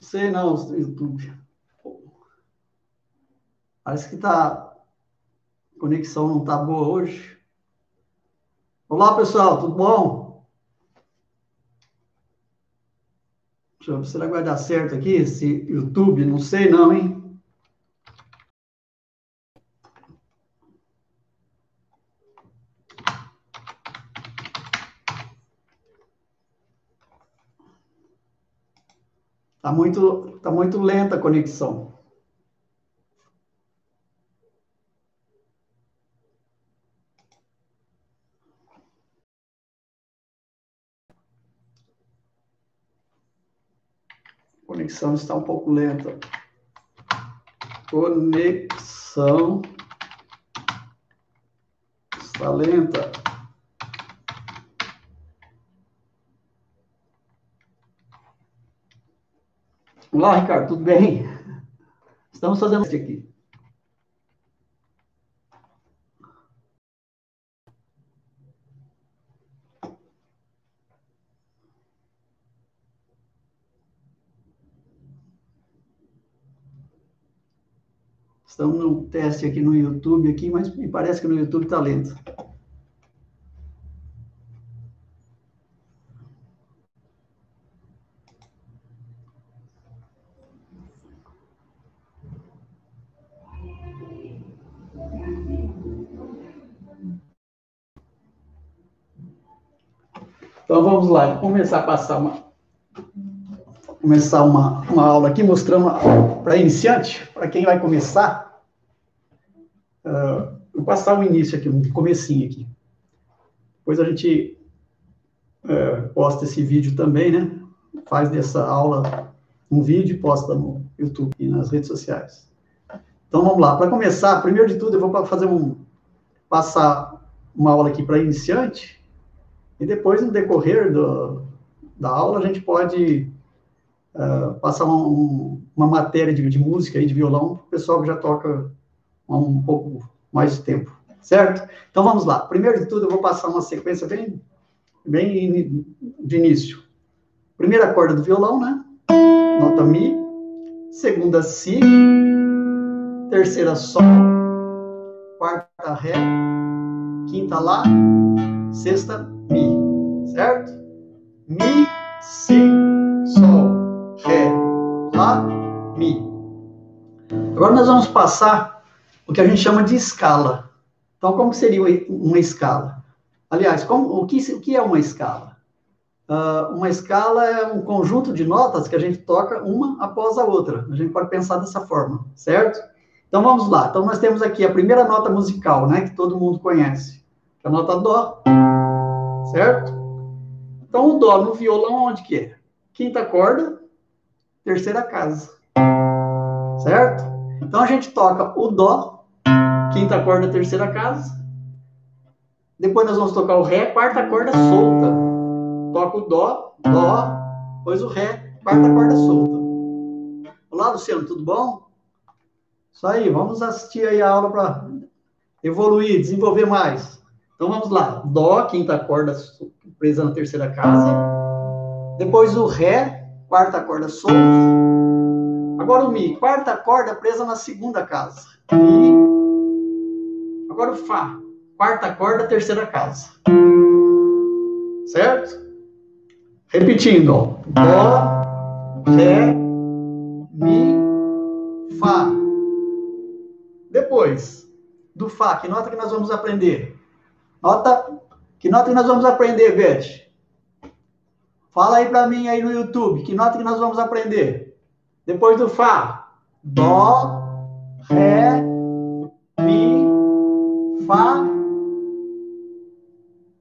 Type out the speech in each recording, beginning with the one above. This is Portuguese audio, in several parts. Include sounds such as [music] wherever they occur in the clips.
Sei não, YouTube. Parece que tá. A conexão não tá boa hoje. Olá, pessoal, tudo bom? Deixa eu ver se vai dar certo aqui, esse YouTube, não sei não, hein? Está muito, tá muito lenta a conexão. Conexão está um pouco lenta. Conexão está lenta. Olá, Ricardo, tudo bem? Estamos fazendo isso aqui. Estamos no teste aqui no YouTube, aqui, mas me parece que no YouTube está lento. Então vamos lá, começar a passar uma começar uma, uma aula aqui mostrando para iniciante, para quem vai começar, uh, vou passar o início aqui, um comecinho aqui. Depois a gente uh, posta esse vídeo também, né? Faz dessa aula um vídeo e posta no YouTube e nas redes sociais. Então vamos lá. Para começar, primeiro de tudo, eu vou fazer um passar uma aula aqui para iniciante e depois, no decorrer do, da aula, a gente pode uh, passar um, uma matéria de, de música e de violão para o pessoal que já toca há um pouco mais de tempo, certo? Então vamos lá. Primeiro de tudo, eu vou passar uma sequência bem, bem de início. Primeira corda do violão, né? Nota Mi. Segunda, Si. Terceira, Sol. Quarta, Ré. Quinta, Lá. Sexta, Mi, certo? Mi, Si, Sol, Ré, Lá, Mi. Agora nós vamos passar o que a gente chama de escala. Então, como seria uma escala? Aliás, como, o, que, o que é uma escala? Uh, uma escala é um conjunto de notas que a gente toca uma após a outra. A gente pode pensar dessa forma, certo? Então vamos lá. Então nós temos aqui a primeira nota musical, né, que todo mundo conhece, que é a nota dó certo? Então, o dó no violão, onde que é? Quinta corda, terceira casa, certo? Então, a gente toca o dó, quinta corda, terceira casa. Depois nós vamos tocar o ré, quarta corda solta. Toca o dó, dó, depois o ré, quarta corda solta. Olá, Luciano, tudo bom? Isso aí, vamos assistir aí a aula para evoluir, desenvolver mais. Então vamos lá. Dó, quinta corda presa na terceira casa. Depois o Ré, quarta corda solta. Agora o Mi, quarta corda presa na segunda casa. Mi. Agora o Fá, quarta corda, terceira casa. Certo? Repetindo, ó. Dó, Ré, Mi, Fá. Depois do Fá, que nota que nós vamos aprender? Nota, que nota que nós vamos aprender, Beth? Fala aí para mim aí no YouTube, que nota que nós vamos aprender? Depois do Fá. Dó, Ré, Mi, Fá.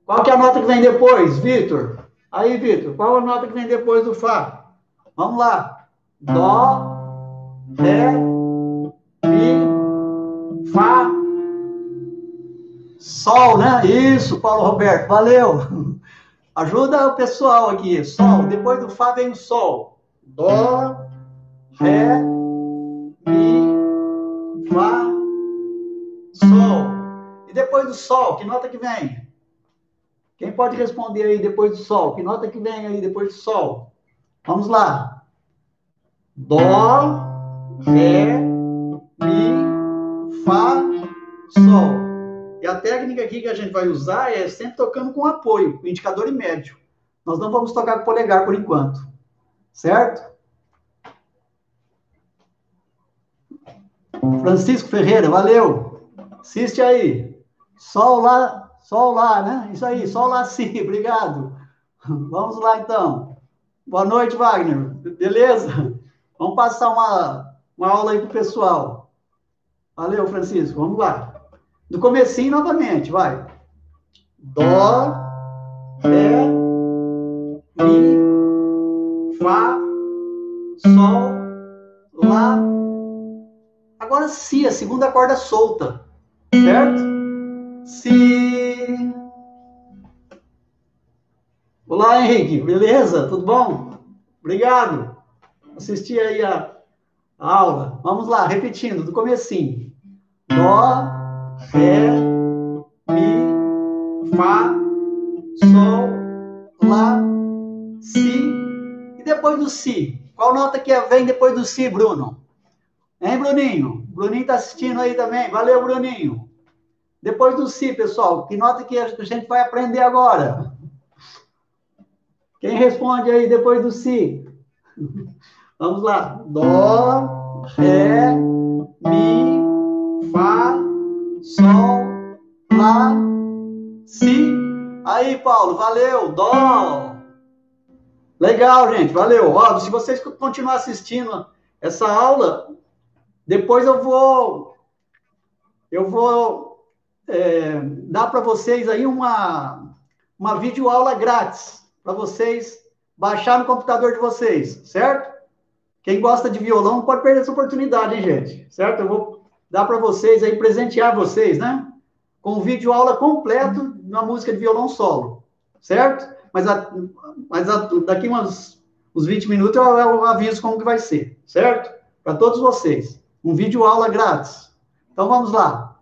Qual que é a nota que vem depois, Vitor? Aí, Vitor, qual a nota que vem depois do Fá? Vamos lá. Dó, Ré, Mi, Fá, Sol, né? Isso, Paulo Roberto, valeu. Ajuda o pessoal aqui. Sol, depois do Fá vem o Sol. Dó, Ré, Mi, Fá, Sol. E depois do Sol, que nota que vem? Quem pode responder aí depois do Sol? Que nota que vem aí depois do Sol? Vamos lá. Dó, Ré, Mi, Fá, Sol. E a técnica aqui que a gente vai usar é sempre tocando com apoio, com indicador e médio. Nós não vamos tocar com polegar por enquanto. Certo? Francisco Ferreira, valeu. Assiste aí. Sol lá, sol lá, né? Isso aí, sol lá sim, [laughs] obrigado. Vamos lá então. Boa noite, Wagner. Beleza? Vamos passar uma, uma aula aí pro pessoal. Valeu, Francisco. Vamos lá. Do comecinho novamente, vai. Dó, Ré, Mi, Fá, Sol, Lá. Agora Si, a segunda corda solta. Certo? Si. Olá, Henrique. Beleza? Tudo bom? Obrigado. Assisti aí a aula. Vamos lá, repetindo, do comecinho. Dó, Ré, Mi, Fá, Sol, Lá, Si. E depois do Si? Qual nota que vem depois do Si, Bruno? Hein, Bruninho? Bruninho está assistindo aí também. Valeu, Bruninho. Depois do Si, pessoal, que nota que a gente vai aprender agora? Quem responde aí depois do Si? Vamos lá. Dó, Ré, Mi, Fá, Sol, Lá, Si. Aí, Paulo, valeu. Dó. Legal, gente, valeu. Ó, se vocês continuar assistindo essa aula, depois eu vou eu vou é, dar para vocês aí uma uma videoaula grátis para vocês baixar no computador de vocês, certo? Quem gosta de violão pode perder essa oportunidade, hein, gente? Certo? Eu vou dar para vocês aí, presentear vocês, né? Com um vídeo aula completo na música de violão solo, certo? Mas, a, mas a, daqui uns, uns 20 minutos eu, eu aviso como que vai ser, certo? Para todos vocês. Um vídeo aula grátis. Então vamos lá.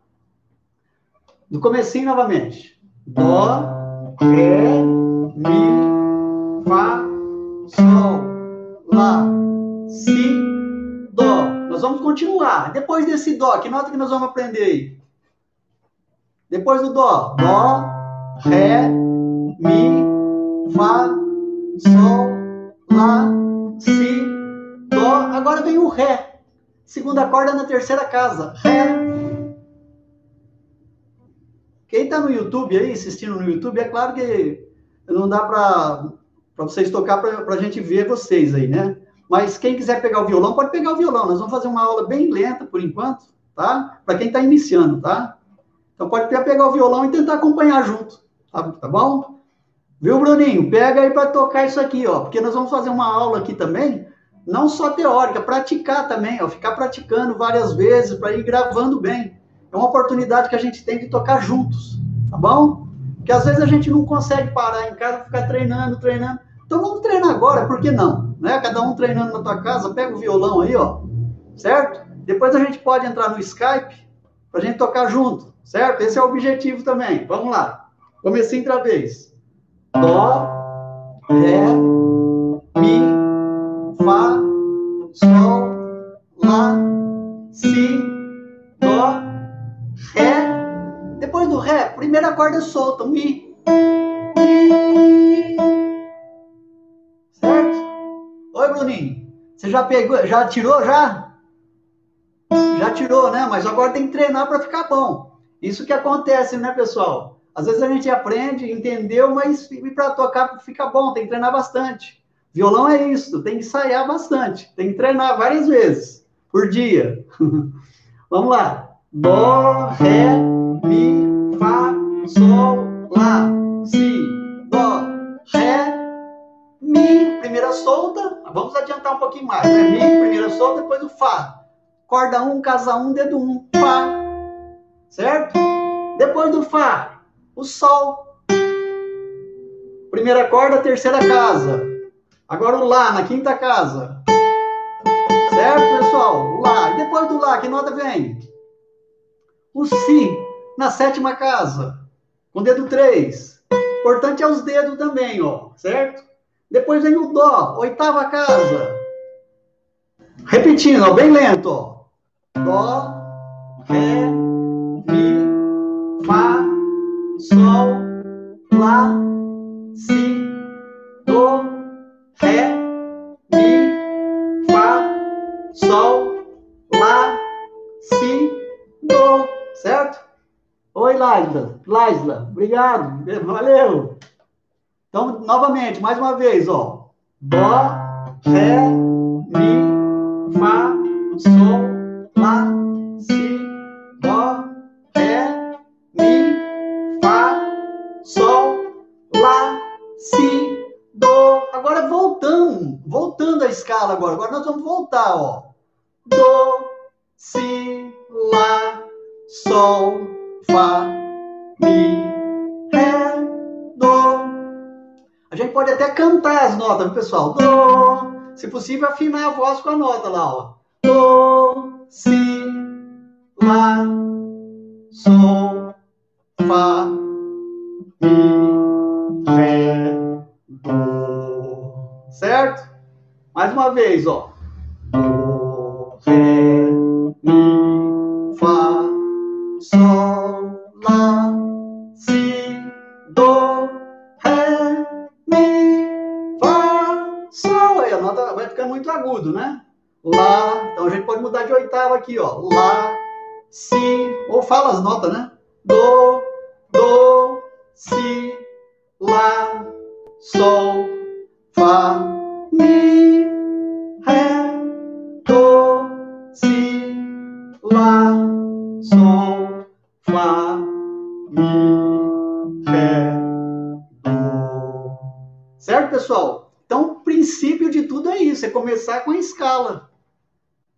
Do comecinho novamente. Dó, Ré, Mi, Fá, Sol, Lá, Si. Nós vamos continuar. Depois desse Dó, que nota que nós vamos aprender aí? Depois do Dó. Dó, Ré, Mi, Fá, Sol, Lá, Si, Dó. Agora vem o Ré. Segunda corda na terceira casa. Ré. Quem está no YouTube aí, assistindo no YouTube, é claro que não dá para vocês tocar para a gente ver vocês aí, né? Mas quem quiser pegar o violão, pode pegar o violão. Nós vamos fazer uma aula bem lenta por enquanto, tá? Para quem está iniciando, tá? Então pode pegar o violão e tentar acompanhar junto, tá, tá bom? Viu, Bruninho? Pega aí para tocar isso aqui, ó, porque nós vamos fazer uma aula aqui também, não só teórica, praticar também, ó, ficar praticando várias vezes para ir gravando bem. É uma oportunidade que a gente tem de tocar juntos, tá bom? Porque às vezes a gente não consegue parar em casa, ficar treinando, treinando. Então vamos treinar agora, por que não? Né? Cada um treinando na tua casa, pega o violão aí, ó, certo? Depois a gente pode entrar no Skype para a gente tocar junto, certo? Esse é o objetivo também. Vamos lá. Comecei outra vez. Dó, Ré, Mi, Fá, Sol, Lá, Si, Dó, Ré. Depois do Ré, primeira corda solta, Mi. Bruninho. Você já pegou, já tirou já? Já tirou, né? Mas agora tem que treinar para ficar bom. Isso que acontece, né, pessoal? Às vezes a gente aprende, entendeu, mas para tocar fica bom, tem que treinar bastante. Violão é isso, tem que ensaiar bastante, tem que treinar várias vezes por dia. [laughs] Vamos lá. Dó, Ré, Mi, Fá, Sol, Lá, Vamos adiantar um pouquinho mais, né? Mi, primeira solta, depois o Fá. Corda 1, um, casa 1, um, dedo 1, um, Fá. Certo? Depois do Fá, o Sol. Primeira corda, terceira casa. Agora o Lá, na quinta casa. Certo, pessoal? O Lá. E depois do Lá, que nota vem? O Si, na sétima casa. Com dedo 3. Importante é os dedos também, ó. Certo? Depois vem o Dó, oitava casa. Repetindo, ó, bem lento. Dó, Ré, Mi, Fá, Sol, Lá, Si, Do, Ré, Mi, Fá, Sol, Lá, Si, Do. Certo? Oi, Laisla. Laisla, obrigado. Valeu. Então, novamente, mais uma vez, ó. Dó, Ré, Mi, Fá, Sol, Lá, Si, Dó, Ré, Mi, Fá, Sol, Lá, Si, Do. Agora voltando, voltando a escala agora. Agora nós vamos voltar, ó. Do, Si, Lá, Sol, Fá, Mi, A gente pode até cantar as notas, pessoal? Do, se possível, afinar a voz com a nota lá, ó. Do, Si, Lá, Sol, Fá, Mi, Ré, Do. Certo? Mais uma vez, ó. Do, Ré, agudo, né? Lá. Então a gente pode mudar de oitava aqui, ó. Lá, Si. Ou fala as notas, né? Do, Do, Si, Lá, Sol, Fá, tudo é isso, é começar com a escala.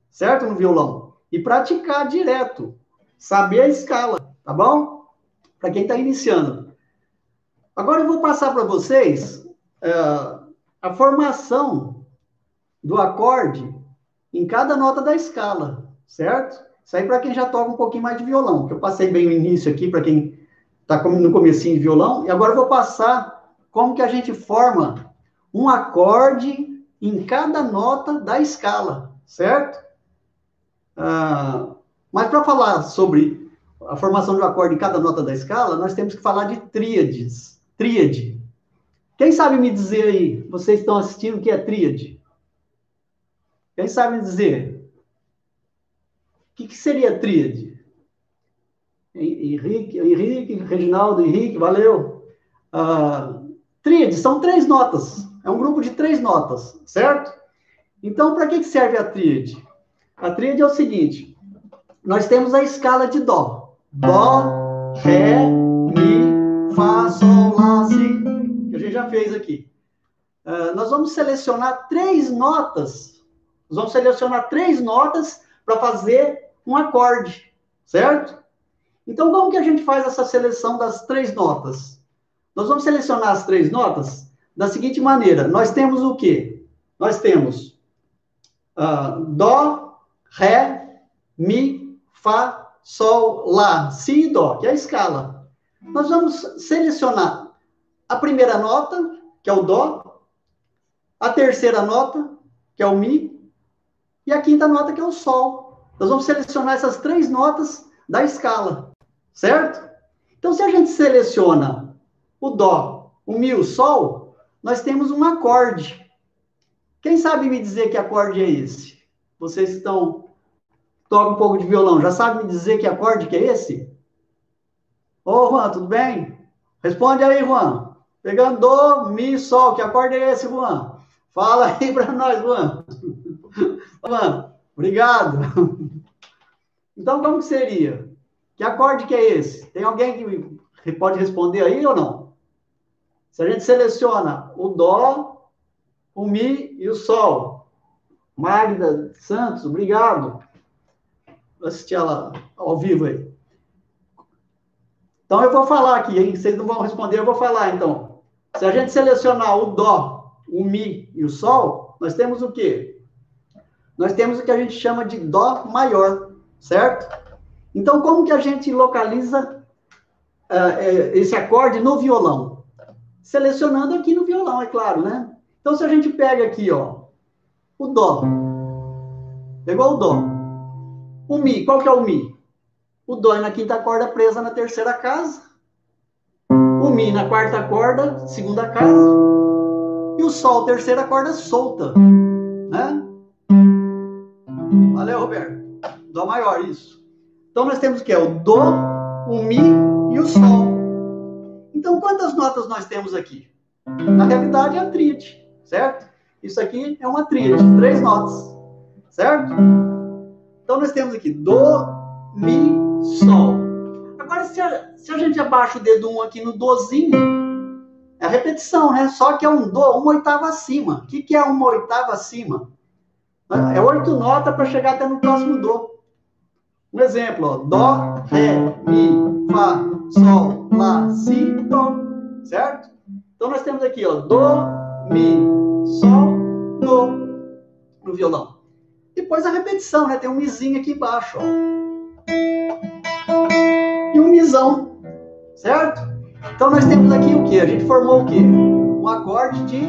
Certo, no violão? E praticar direto. Saber a escala, tá bom? Para quem está iniciando. Agora eu vou passar para vocês é, a formação do acorde em cada nota da escala, certo? Isso aí para quem já toca um pouquinho mais de violão, que eu passei bem o início aqui para quem está no comecinho de violão, e agora eu vou passar como que a gente forma um acorde em cada nota da escala, certo? Ah, mas para falar sobre a formação de um acorde em cada nota da escala, nós temos que falar de tríades. Tríade. Quem sabe me dizer aí, vocês estão assistindo o que é tríade? Quem sabe me dizer? O que, que seria tríade? Henrique, Henrique, Reginaldo, Henrique, valeu. Ah, tríade são três notas. É um grupo de três notas, certo? Então, para que serve a tríade? A tríade é o seguinte: nós temos a escala de Dó. Dó, Ré, Mi, Fá, Sol, Lá, Si, que a gente já fez aqui. Uh, nós vamos selecionar três notas. Nós vamos selecionar três notas para fazer um acorde, certo? Então, como que a gente faz essa seleção das três notas? Nós vamos selecionar as três notas da seguinte maneira: nós temos o quê? Nós temos uh, Dó, Ré, Mi, Fá, Sol, Lá, Si e Dó, que é a escala. Nós vamos selecionar a primeira nota, que é o Dó, a terceira nota, que é o Mi, e a quinta nota, que é o Sol. Nós vamos selecionar essas três notas da escala, certo? Então, se a gente seleciona o Dó, o Mi o Sol, nós temos um acorde. Quem sabe me dizer que acorde é esse? Vocês estão tocam um pouco de violão, já sabe me dizer que acorde que é esse? Ô, Juan, tudo bem? Responde aí, Juan. Pegando do, mi, sol, que acorde é esse, Juan? Fala aí para nós, Juan. [laughs] Juan, obrigado. Então, como que seria? Que acorde que é esse? Tem alguém que pode responder aí ou não? Se a gente seleciona o dó, o mi e o sol. Magda Santos, obrigado. Vou assistir ela ao vivo aí. Então eu vou falar aqui, hein? Vocês não vão responder, eu vou falar então. Se a gente selecionar o dó, o mi e o sol, nós temos o quê? Nós temos o que a gente chama de dó maior, certo? Então como que a gente localiza uh, esse acorde no violão? Selecionando aqui no violão, é claro, né? Então se a gente pega aqui, ó, o dó, Pegou o Dó. O Mi, qual que é o Mi? O Dó é na quinta corda presa na terceira casa. O Mi na quarta corda, segunda casa. E o Sol, terceira corda solta. Né? Valeu, Roberto. Dó maior, isso. Então nós temos o que? O Dó, o Mi e o Sol. Então quantas notas nós temos aqui? Na realidade é a tríade, certo? Isso aqui é uma tríade, três notas, certo? Então nós temos aqui Dó, Mi, Sol. Agora, se a, se a gente abaixa o dedo 1 um aqui no Dozinho, é repetição, né? Só que é um Dó, uma oitava acima. O que, que é uma oitava acima? É oito notas para chegar até no próximo Dó. Um exemplo, ó, Dó, Ré, Mi, Fá, Sol, Lá, Si, Dó. Certo? Então nós temos aqui, ó, Dó, Mi, Sol, Dó no violão. Depois a repetição, né? Tem um mizinho aqui embaixo, ó e um misão, certo? Então nós temos aqui o que? A gente formou o que? Um acorde de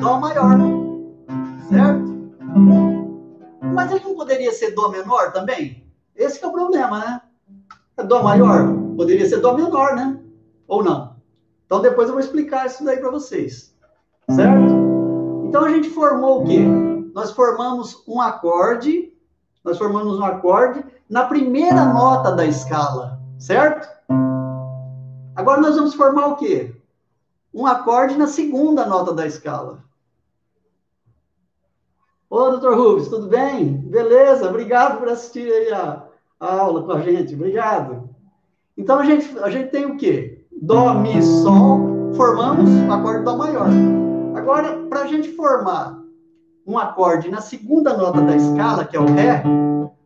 Dó maior, certo? Mas ele não poderia ser Dó menor também? Esse é o problema, né? É Dó maior? Poderia ser Dó menor, né? Ou não? Então depois eu vou explicar isso daí para vocês, certo? Então a gente formou o quê? Nós formamos um acorde, nós formamos um acorde na primeira nota da escala, certo? Agora nós vamos formar o quê? Um acorde na segunda nota da escala. Ô, doutor Rubens, tudo bem? Beleza, obrigado por assistir aí a, a aula com a gente, obrigado. Então a gente, a gente tem o quê? Dó, Mi, Sol, formamos o acorde Dó maior. Agora, para a gente formar um acorde na segunda nota da escala, que é o Ré,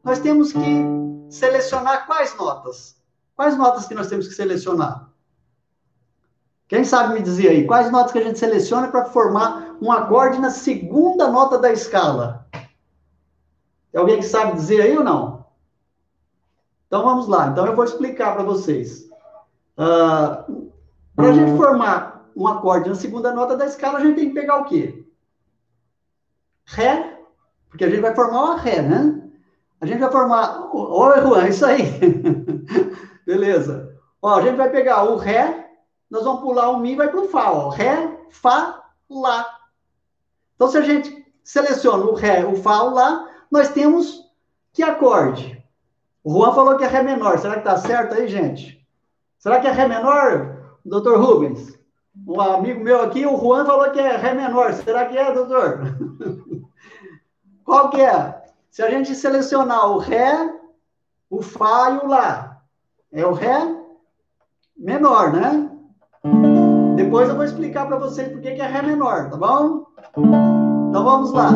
nós temos que selecionar quais notas? Quais notas que nós temos que selecionar? Quem sabe me dizer aí, quais notas que a gente seleciona para formar um acorde na segunda nota da escala? Tem alguém que sabe dizer aí ou não? Então vamos lá. Então eu vou explicar para vocês. Uh, para a gente formar um acorde na segunda nota da escala, a gente tem que pegar o quê? Ré, porque a gente vai formar uma Ré, né? A gente vai formar. Oi, Juan, isso aí. [laughs] Beleza. Ó, a gente vai pegar o Ré, nós vamos pular o Mi e vai para o Fá. Ó. Ré, Fá, Lá. Então, se a gente seleciona o Ré, o Fá, o Lá, nós temos que acorde? O Juan falou que é Ré menor. Será que está certo aí, gente? Será que é Ré menor, doutor Rubens? Um amigo meu aqui, o Juan, falou que é Ré menor. Será que é, doutor? [laughs] Qual que é? Se a gente selecionar o Ré, o Fá e o Lá, é o Ré menor, né? Depois eu vou explicar para vocês por que é Ré menor, tá bom? Então vamos lá.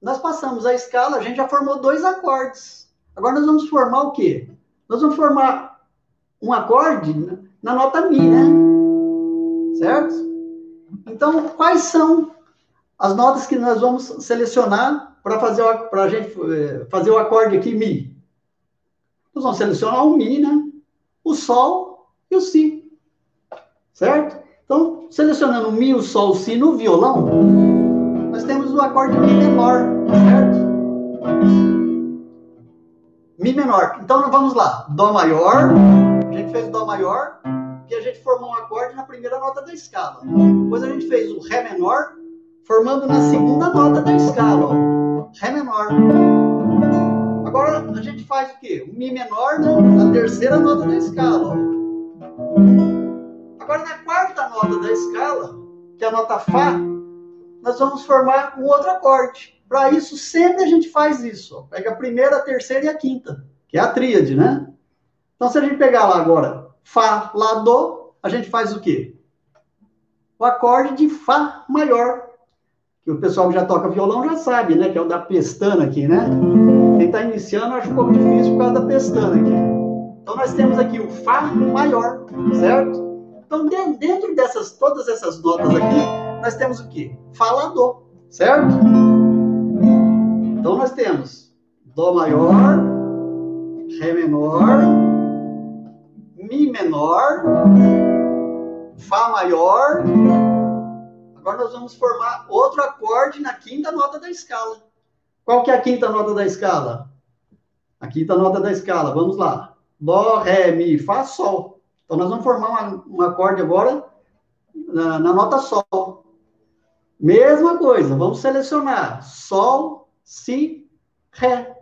Nós passamos a escala, a gente já formou dois acordes. Agora nós vamos formar o quê? Nós vamos formar um acorde na nota Mi, né? Certo? Então, quais são as notas que nós vamos selecionar para fazer para a gente eh, fazer o acorde aqui Mi. Nós vamos selecionar o Mi, né? O Sol e o Si. Certo? Então, selecionando o Mi, o Sol, o Si no violão, nós temos o acorde Mi menor, certo? Mi menor. Então, vamos lá. Dó maior. A gente fez o Dó maior, que a gente formou um acorde na primeira nota da escala. Depois a gente fez o Ré menor, formando na segunda nota da escala, Ré menor. Agora a gente faz o quê? O Mi menor na, terceira nota da escala. Agora na quarta nota da escala, que é a nota Fá, nós vamos formar um outro acorde. Para isso, sempre a gente faz isso. Ó. Pega a primeira, a terceira e a quinta, que é a tríade, né? Então, se a gente pegar lá agora Fá, Lá, Dó, a gente faz o quê? O acorde de Fá maior que o pessoal que já toca violão já sabe, né? Que é o da pestana aqui, né? Quem está iniciando acha um pouco difícil por causa da pestana aqui. Então nós temos aqui o Fá maior, certo? Então dentro dessas todas essas notas aqui, nós temos o quê? Falador, certo? Então nós temos Dó maior, Ré menor, Mi menor, Fá maior, Agora nós vamos formar outro acorde na quinta nota da escala. Qual que é a quinta nota da escala? A quinta nota da escala, vamos lá. Dó, Ré, Mi, Fá, Sol. Então, nós vamos formar um acorde agora na, na nota Sol. Mesma coisa, vamos selecionar Sol, Si, Ré.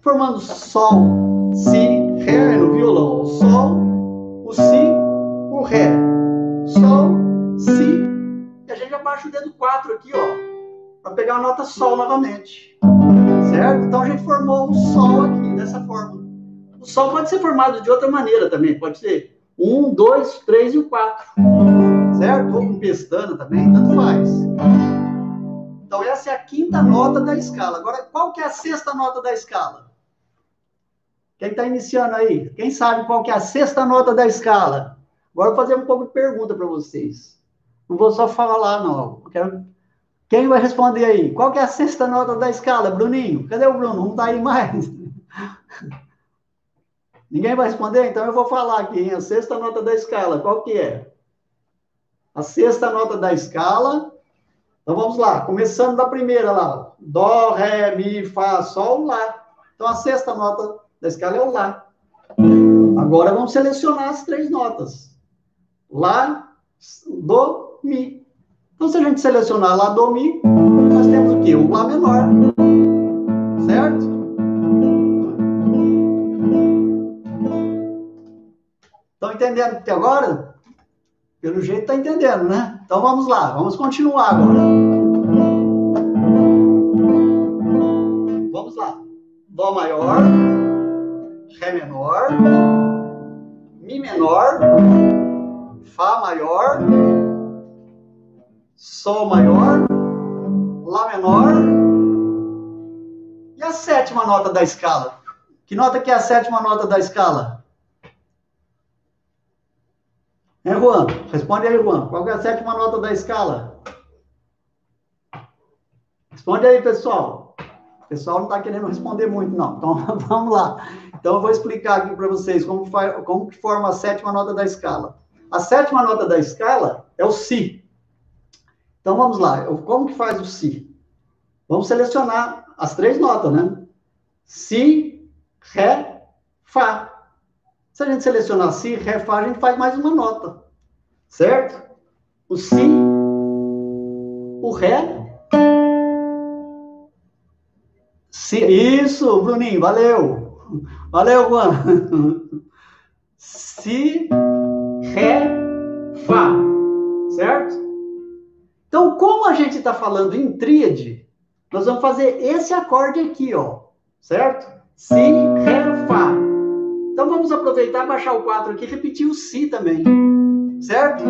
Formando Sol, Si, Ré no violão. Sol, o Si, o Ré. Sol, Si. E a gente abaixa o dedo 4 aqui, ó. Para pegar a nota Sol novamente. Certo? Então a gente formou um Sol aqui, dessa forma. O Sol pode ser formado de outra maneira também. Pode ser um, dois, três e o quatro. Certo? Ou com pestana também, tanto faz. Então essa é a quinta nota da escala. Agora, qual que é a sexta nota da escala? Quem está iniciando aí? Quem sabe qual que é a sexta nota da escala? Agora eu vou fazer um pouco de pergunta para vocês. Não vou só falar, não. Quero... Quem vai responder aí? Qual que é a sexta nota da escala, Bruninho? Cadê o Bruno? Não está aí mais. [laughs] Ninguém vai responder? Então eu vou falar aqui, hein? A sexta nota da escala, qual que é? A sexta nota da escala então vamos lá, começando da primeira lá. Dó, Ré, Mi, Fá, Sol, Lá. Então a sexta nota da escala é o Lá. Agora vamos selecionar as três notas. Lá, Dó, Mi. Então se a gente selecionar Lá, Dó, Mi, nós temos o quê? O Lá menor. Certo? Estão entendendo até agora? Pelo jeito tá entendendo, né? Então vamos lá, vamos continuar agora. Vamos lá. Dó maior, Ré menor, Mi menor, Fá maior, Sol maior, Lá menor. E a sétima nota da escala? Que nota que é a sétima nota da escala? É, Juan? Responde aí, Juan. Qual é a sétima nota da escala? Responde aí, pessoal. O pessoal não está querendo responder muito, não. Então, [laughs] vamos lá. Então, eu vou explicar aqui para vocês como, como que forma a sétima nota da escala. A sétima nota da escala é o Si. Então, vamos lá. Como que faz o Si? Vamos selecionar as três notas, né? Si, Ré, Fá. Se a gente selecionar Si, Ré, Fá, a gente faz mais uma nota. Certo? O Si, o Ré. Si, isso, Bruninho, valeu. Valeu, Juan. [laughs] Si, Ré, Fá. Certo? Então, como a gente está falando em tríade, nós vamos fazer esse acorde aqui, ó. Certo? Si, Ré, vamos aproveitar, baixar o 4 aqui e repetir o Si também. Certo?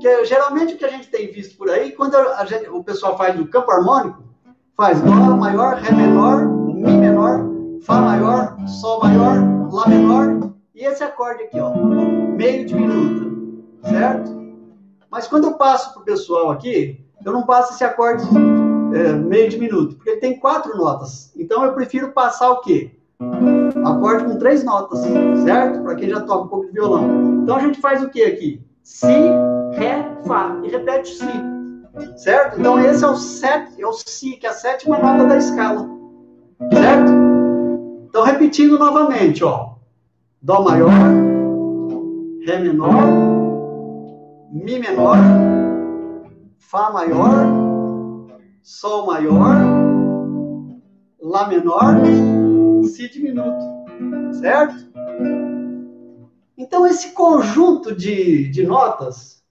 Que geralmente o que a gente tem visto por aí, quando gente, o pessoal faz o campo harmônico, faz Dó maior, Ré menor, Mi menor, Fá maior, Sol maior, Lá menor, e esse acorde aqui, ó, meio diminuto, certo? Mas quando eu passo para o pessoal aqui, eu não passo esse acorde é, meio diminuto, porque ele tem quatro notas. Então eu prefiro passar o quê? Acorde com três notas, certo? Para quem já toca um pouco de violão. Então a gente faz o que aqui? Si, Ré, Fá. E repete Si. Certo? Então esse é o, set, é o Si, que é a sétima nota da escala. Certo? Então repetindo novamente, ó. Dó maior, Ré menor, Mi menor, Fá maior, Sol maior, Lá menor si diminuto, certo? Então, esse conjunto de, de notas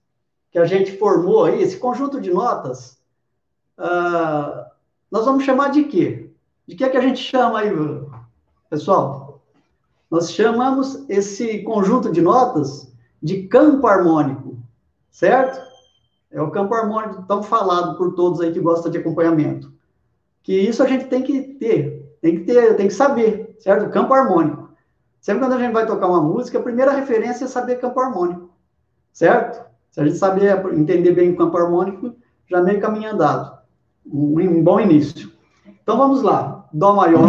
que a gente formou aí, esse conjunto de notas, uh, nós vamos chamar de quê? De que é que a gente chama aí, pessoal? Nós chamamos esse conjunto de notas de campo harmônico, certo? É o campo harmônico tão falado por todos aí que gostam de acompanhamento. Que isso a gente tem que ter, tem que ter, tem que saber, certo? Campo harmônico. Sempre quando a gente vai tocar uma música, a primeira referência é saber campo harmônico, certo? Se a gente saber entender bem o campo harmônico, já meio caminho andado. Um, um bom início. Então vamos lá. Dó maior,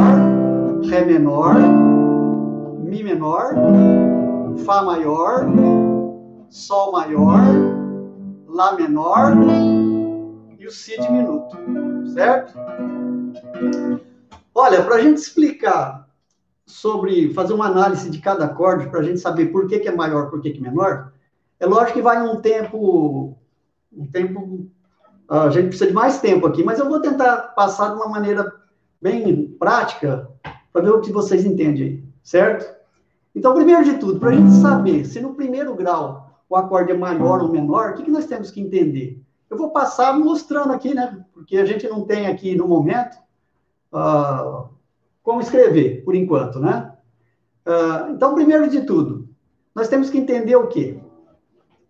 Ré menor, Mi menor, Fá maior, Sol maior, Lá menor e o Si diminuto, certo? Olha, para a gente explicar sobre fazer uma análise de cada acorde, para a gente saber por que, que é maior, por que, que é menor, é lógico que vai um tempo, um tempo, a gente precisa de mais tempo aqui, mas eu vou tentar passar de uma maneira bem prática para ver o que vocês entendem aí, certo? Então, primeiro de tudo, para a gente saber se no primeiro grau o acorde é maior ou menor, o que, que nós temos que entender? Eu vou passar mostrando aqui, né? Porque a gente não tem aqui no momento uh, como escrever, por enquanto, né? Uh, então, primeiro de tudo, nós temos que entender o quê?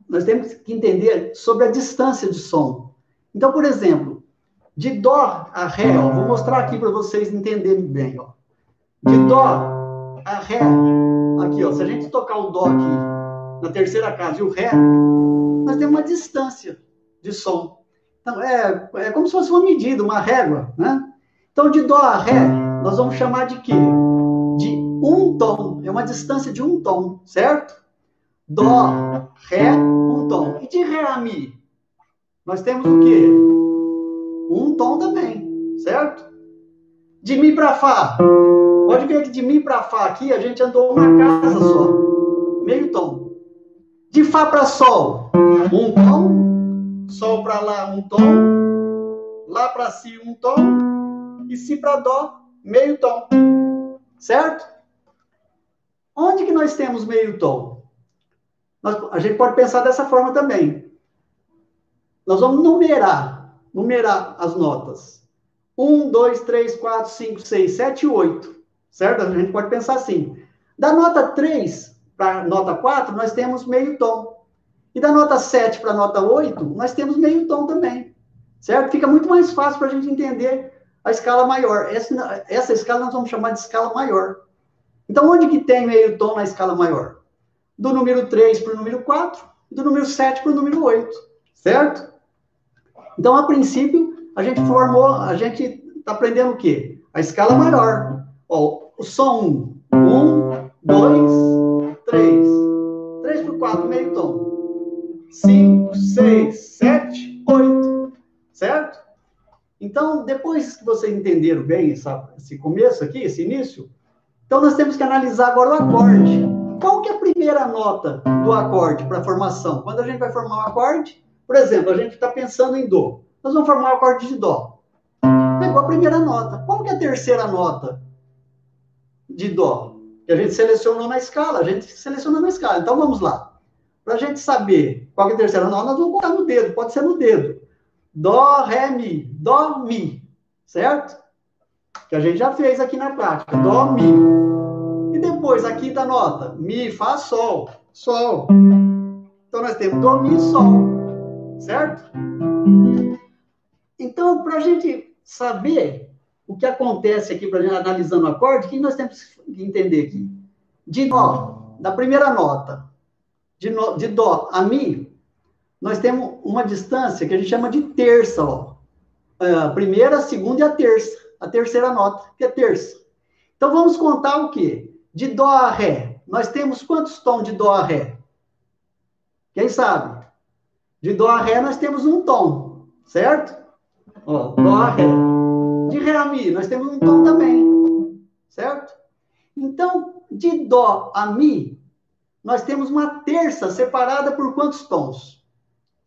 Nós temos que entender sobre a distância de som. Então, por exemplo, de Dó a Ré, ó, vou mostrar aqui para vocês entenderem bem. Ó. De Dó a Ré, aqui, ó, se a gente tocar o Dó aqui na terceira casa e o Ré, nós temos uma distância de som. Então, é, é como se fosse uma medida, uma régua, né? Então, de Dó a Ré, nós vamos chamar de quê? De um tom. É uma distância de um tom, certo? Dó, Ré, um tom. E de Ré a Mi? Nós temos o quê? Um tom também, certo? De Mi para Fá. Pode ver que de Mi para Fá aqui a gente andou uma casa só. Meio tom. De Fá para Sol, um tom. Sol para Lá, um tom. Lá para Si, um tom. E Si para Dó, meio tom. Certo? Onde que nós temos meio tom? Nós, a gente pode pensar dessa forma também. Nós vamos numerar, numerar as notas. 1, 2, 3, 4, 5, 6, 7, 8. Certo? A gente pode pensar assim. Da nota 3 para a nota 4, nós temos meio tom. E da nota 7 para a nota 8, nós temos meio tom também. Certo? Fica muito mais fácil para a gente entender a escala maior. Essa, essa escala nós vamos chamar de escala maior. Então, onde que tem meio tom na escala maior? Do número 3 para o número 4, do número 7 para o número 8, certo? Então, a princípio, a gente formou, a gente está aprendendo o quê? A escala maior. Ó, o som 1, 2, 3. 3 para o 4, meio tom. 5, 6, Então, depois que vocês entenderam bem essa, esse começo aqui, esse início, então nós temos que analisar agora o acorde. Qual que é a primeira nota do acorde para formação? Quando a gente vai formar um acorde, por exemplo, a gente está pensando em Dó. Nós vamos formar um acorde de Dó. Pegou a primeira nota. Qual que é a terceira nota de Dó? Que a gente selecionou na escala. A gente selecionou na escala. Então vamos lá. Para a gente saber qual que é a terceira nota, nós vamos botar no dedo. Pode ser no dedo. Dó, Ré, Mi. Dó, Mi. Certo? Que a gente já fez aqui na prática. Dó, Mi. E depois aqui da nota. Mi, Fá, Sol. Sol. Então nós temos Dó, Mi, Sol. Certo? Então, para a gente saber o que acontece aqui, para a gente analisando o acorde, o que nós temos que entender aqui? De Dó, da primeira nota, de, no, de Dó a Mi, nós temos uma distância que a gente chama de terça, ó. É, a primeira, a segunda e a terça. A terceira nota, que é terça. Então vamos contar o quê? De Dó a Ré. Nós temos quantos tons de Dó a Ré? Quem sabe? De Dó a Ré nós temos um tom, certo? Ó, Dó a Ré. De Ré a Mi nós temos um tom também, certo? Então, de Dó a Mi, nós temos uma terça separada por quantos tons?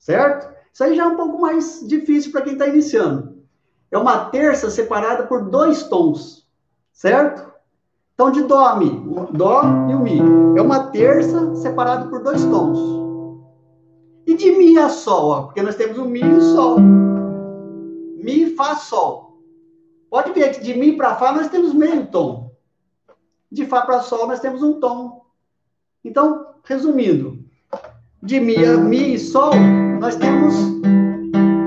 Certo? Isso aí já é um pouco mais difícil para quem está iniciando. É uma terça separada por dois tons, certo? Então, de Dó a Mi, Dó e o Mi. É uma terça separada por dois tons. E de Mi a Sol, ó, porque nós temos o Mi e o Sol. Mi, Fá, Sol. Pode ver que de Mi para Fá nós temos meio tom. De Fá para Sol nós temos um tom. Então, resumindo, de Mi, Mi e Sol, nós temos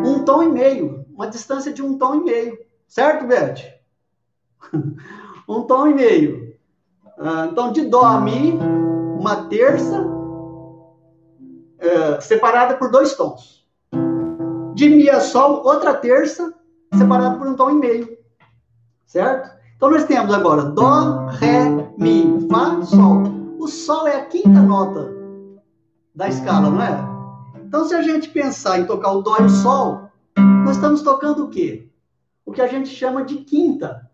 um tom e meio, uma distância de um tom e meio. Certo, Beth? [laughs] um tom e meio. Uh, então, de Dó a Mi, uma terça uh, separada por dois tons. De Mi a Sol, outra terça separada por um tom e meio. Certo? Então, nós temos agora Dó, Ré, Mi, Fá, Sol. O Sol é a quinta nota da escala, não é? Então, se a gente pensar em tocar o Dó e o Sol, nós estamos tocando o quê? O que a gente chama de quinta.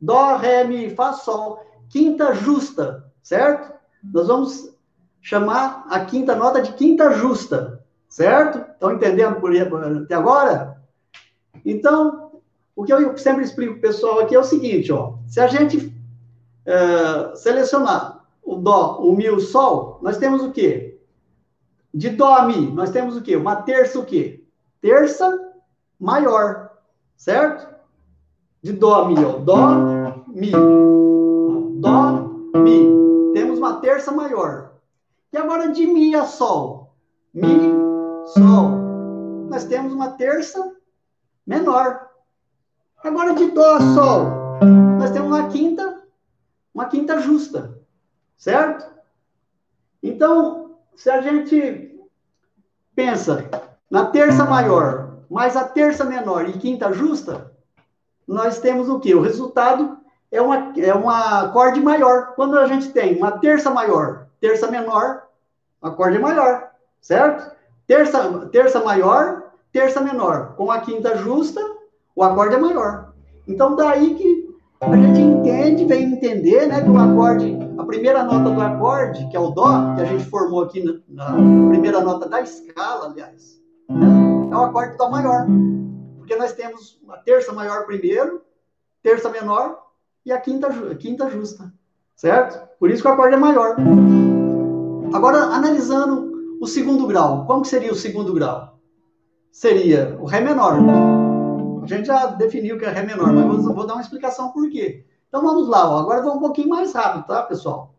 Dó, Ré, Mi, Fá, Sol. Quinta justa, certo? Nós vamos chamar a quinta nota de quinta justa, certo? Estão entendendo por até agora? Então, o que eu sempre explico para o pessoal aqui é o seguinte, ó. Se a gente é, selecionar o Dó, o Mi, o Sol, nós temos o quê? De Dó Mi, nós temos o quê? Uma terça o quê? Terça maior, certo? De Dó Mi, ó. Dó, Mi. Dó, Mi. Temos uma terça maior. E agora de Mi a Sol. Mi, Sol. Nós temos uma terça menor. Agora de Dó a Sol. Nós temos uma quinta, uma quinta justa. Certo? Então, se a gente pensa na terça maior, mais a terça menor e quinta justa, nós temos o quê? O resultado é uma, é uma acorde maior. Quando a gente tem uma terça maior, terça menor, acorde maior, certo? Terça, terça maior, terça menor. Com a quinta justa, o acorde é maior. Então, daí que a gente entende, vem entender, né, que o acorde, a primeira nota do acorde, que é o Dó, que a gente formou aqui na, na primeira nota da escala, aliás, né, é o acorde Dó maior. Porque nós temos uma terça maior primeiro, terça menor e a quinta, a quinta justa, certo? Por isso que o acorde é maior. Agora, analisando o segundo grau, como que seria o segundo grau? Seria o Ré menor. A gente já definiu que é Ré menor, mas vou, vou dar uma explicação por quê. Então vamos lá, ó. agora vou um pouquinho mais rápido, tá, pessoal?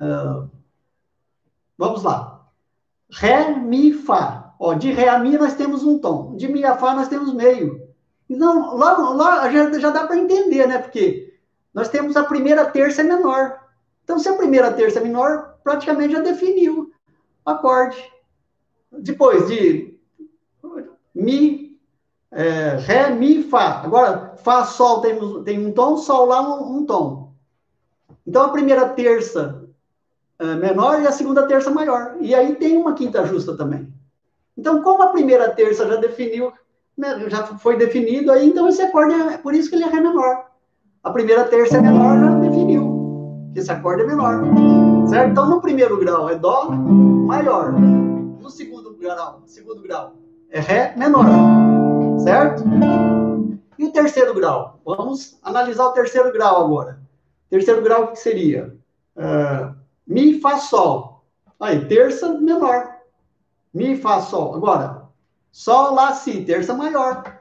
Uh, vamos lá. Ré, Mi, Fá. Ó, de Ré a Mi nós temos um tom, de Mi a Fá nós temos meio. Então, lá, lá já, já dá para entender, né? Porque nós temos a primeira terça menor. Então, se a primeira terça é menor, praticamente já definiu o acorde. Depois de Mi, é, Ré, Mi, Fá. Agora, Fá, Sol tem, tem um tom, Sol lá um, um tom. Então, a primeira terça é menor e a segunda terça maior. E aí tem uma quinta justa também. Então, como a primeira terça já definiu, né, já foi definido, aí então esse acorde é por isso que ele é Ré menor. A primeira terça é menor, já definiu que esse acorde é menor. Certo? Então, no primeiro grau é Dó maior. No segundo grau, segundo grau é Ré menor. Certo? E o terceiro grau? Vamos analisar o terceiro grau agora. Terceiro grau, o que seria? Uh, mi, Fá, Sol. Aí, terça menor. Mi, Fá, Sol. Agora, Sol, Lá, Si, terça maior.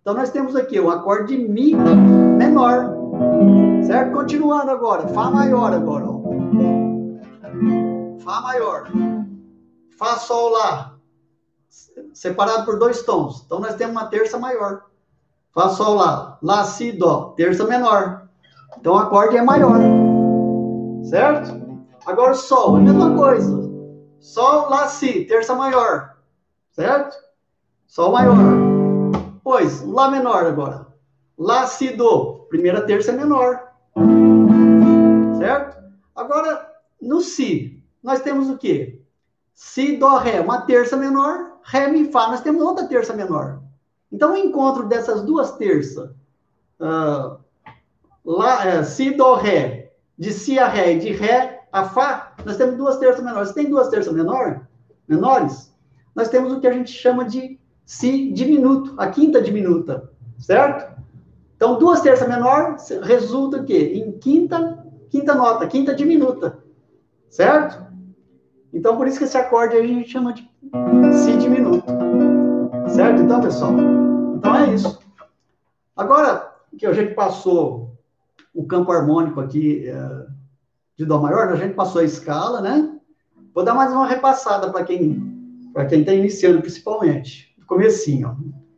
Então, nós temos aqui o acorde de Mi menor. Certo? Continuando agora. Fá maior agora. Ó. Fá maior. Fá, Sol, Lá. Separado por dois tons. Então, nós temos uma terça maior. Fá, Sol, Lá. Lá, Si, Dó. Terça menor. Então, o acorde é maior. Certo? Agora, Sol. A mesma coisa. Sol, Lá, Si. Terça maior. Certo? Sol maior. Pois, Lá menor agora. Lá, Si, Do. Primeira terça é menor. Certo? Agora, no Si, nós temos o quê? Si, Dó, Ré, uma terça menor. Ré, Mi, Fá, nós temos outra terça menor. Então, o encontro dessas duas terças, uh, lá, é, Si, Dó, Ré, de Si a Ré e de Ré a Fá, nós temos duas terças menores. Se tem duas terças menor, menores, nós temos o que a gente chama de Si diminuto, a quinta diminuta certo? Então, duas terças menor resulta o quê? Em quinta, quinta nota, quinta diminuta, certo? Então, por isso que esse acorde a gente chama de si diminuto, certo? Então, pessoal, então é isso. Agora que a gente passou o campo harmônico aqui é, de Dó maior, a gente passou a escala, né? Vou dar mais uma repassada para quem para quem está iniciando, principalmente, no comecinho, ó.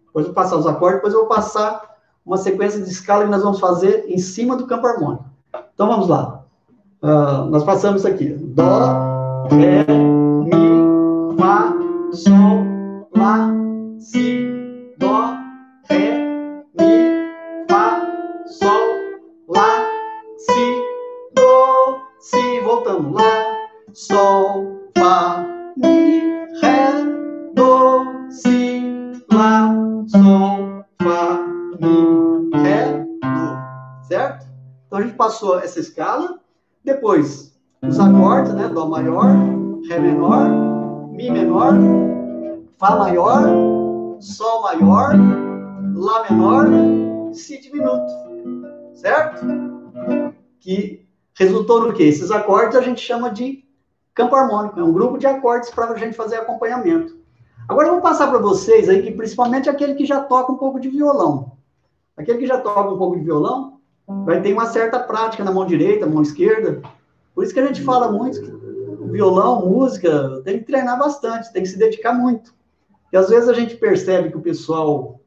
Depois eu vou passar os acordes, depois eu vou passar uma sequência de escala que nós vamos fazer em cima do campo harmônico. Então vamos lá. Uh, nós passamos aqui. Dó, Ré, Mi, Fá, Sol, Lá, Si, Dó, Ré, Mi, Fá, Sol, Lá, Si, Dó, Si. Voltando. Lá, Sol, Fá, Mi, Ré, Dó, Si, Lá, Sol, Fá, Mi, Ré, Do. Certo? a gente passou essa escala, depois os acordes, né? Dó maior, Ré menor, Mi menor, Fá maior, Sol maior, Lá menor, Si diminuto. Certo? Que resultou no quê? Esses acordes a gente chama de campo harmônico. É um grupo de acordes para a gente fazer acompanhamento. Agora eu vou passar para vocês aí, que principalmente aquele que já toca um pouco de violão. Aquele que já toca um pouco de violão vai ter uma certa prática na mão direita, mão esquerda. Por isso que a gente fala muito que violão, música, tem que treinar bastante, tem que se dedicar muito. E às vezes a gente percebe que o pessoal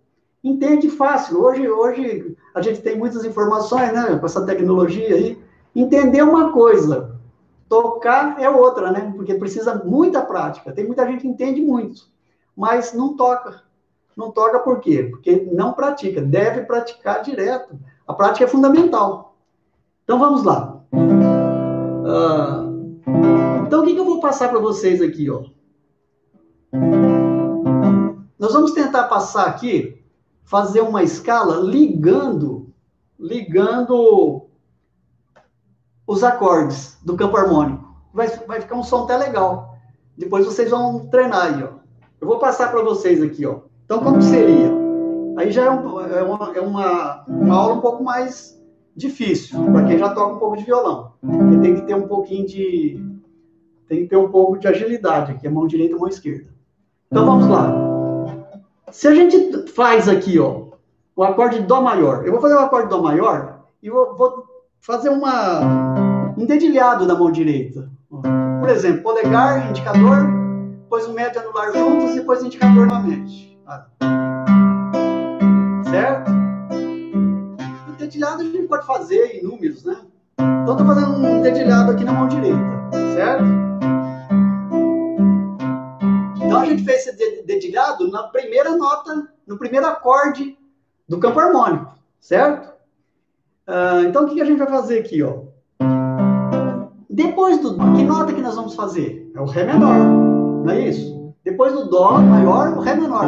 entende fácil. Hoje, hoje a gente tem muitas informações, né, com essa tecnologia aí. Entender uma coisa, tocar é outra, né? Porque precisa muita prática. Tem muita gente que entende muito, mas não toca. Não toca por quê? Porque não pratica. Deve praticar direto. A prática é fundamental. Então vamos lá. Uh, então o que, que eu vou passar para vocês aqui, ó? Nós vamos tentar passar aqui, fazer uma escala ligando, ligando os acordes do campo harmônico. Vai, vai ficar um som até legal. Depois vocês vão treinar aí, ó. Eu vou passar para vocês aqui, ó. Então como seria? Aí já é, um, é, uma, é uma, uma aula um pouco mais difícil, para quem já toca um pouco de violão. Porque tem que ter um pouquinho de. Tem que ter um pouco de agilidade aqui, a mão direita e a mão esquerda. Então vamos lá. Se a gente faz aqui, ó, o acorde de Dó maior, eu vou fazer o acorde de Dó maior e vou, fazer uma, um dedilhado da mão direita. Por exemplo, polegar, indicador, depois o médio anular juntos, depois o indicador novamente. Certo? Dedilhado a gente pode fazer em números, né? Então, estou fazendo um dedilhado aqui na mão direita, certo? Então, a gente fez esse dedilhado na primeira nota, no primeiro acorde do campo harmônico, certo? Uh, então, o que a gente vai fazer aqui, ó? Depois do que nota que nós vamos fazer? É o Ré menor, não é isso? Depois do Dó maior, o Ré menor.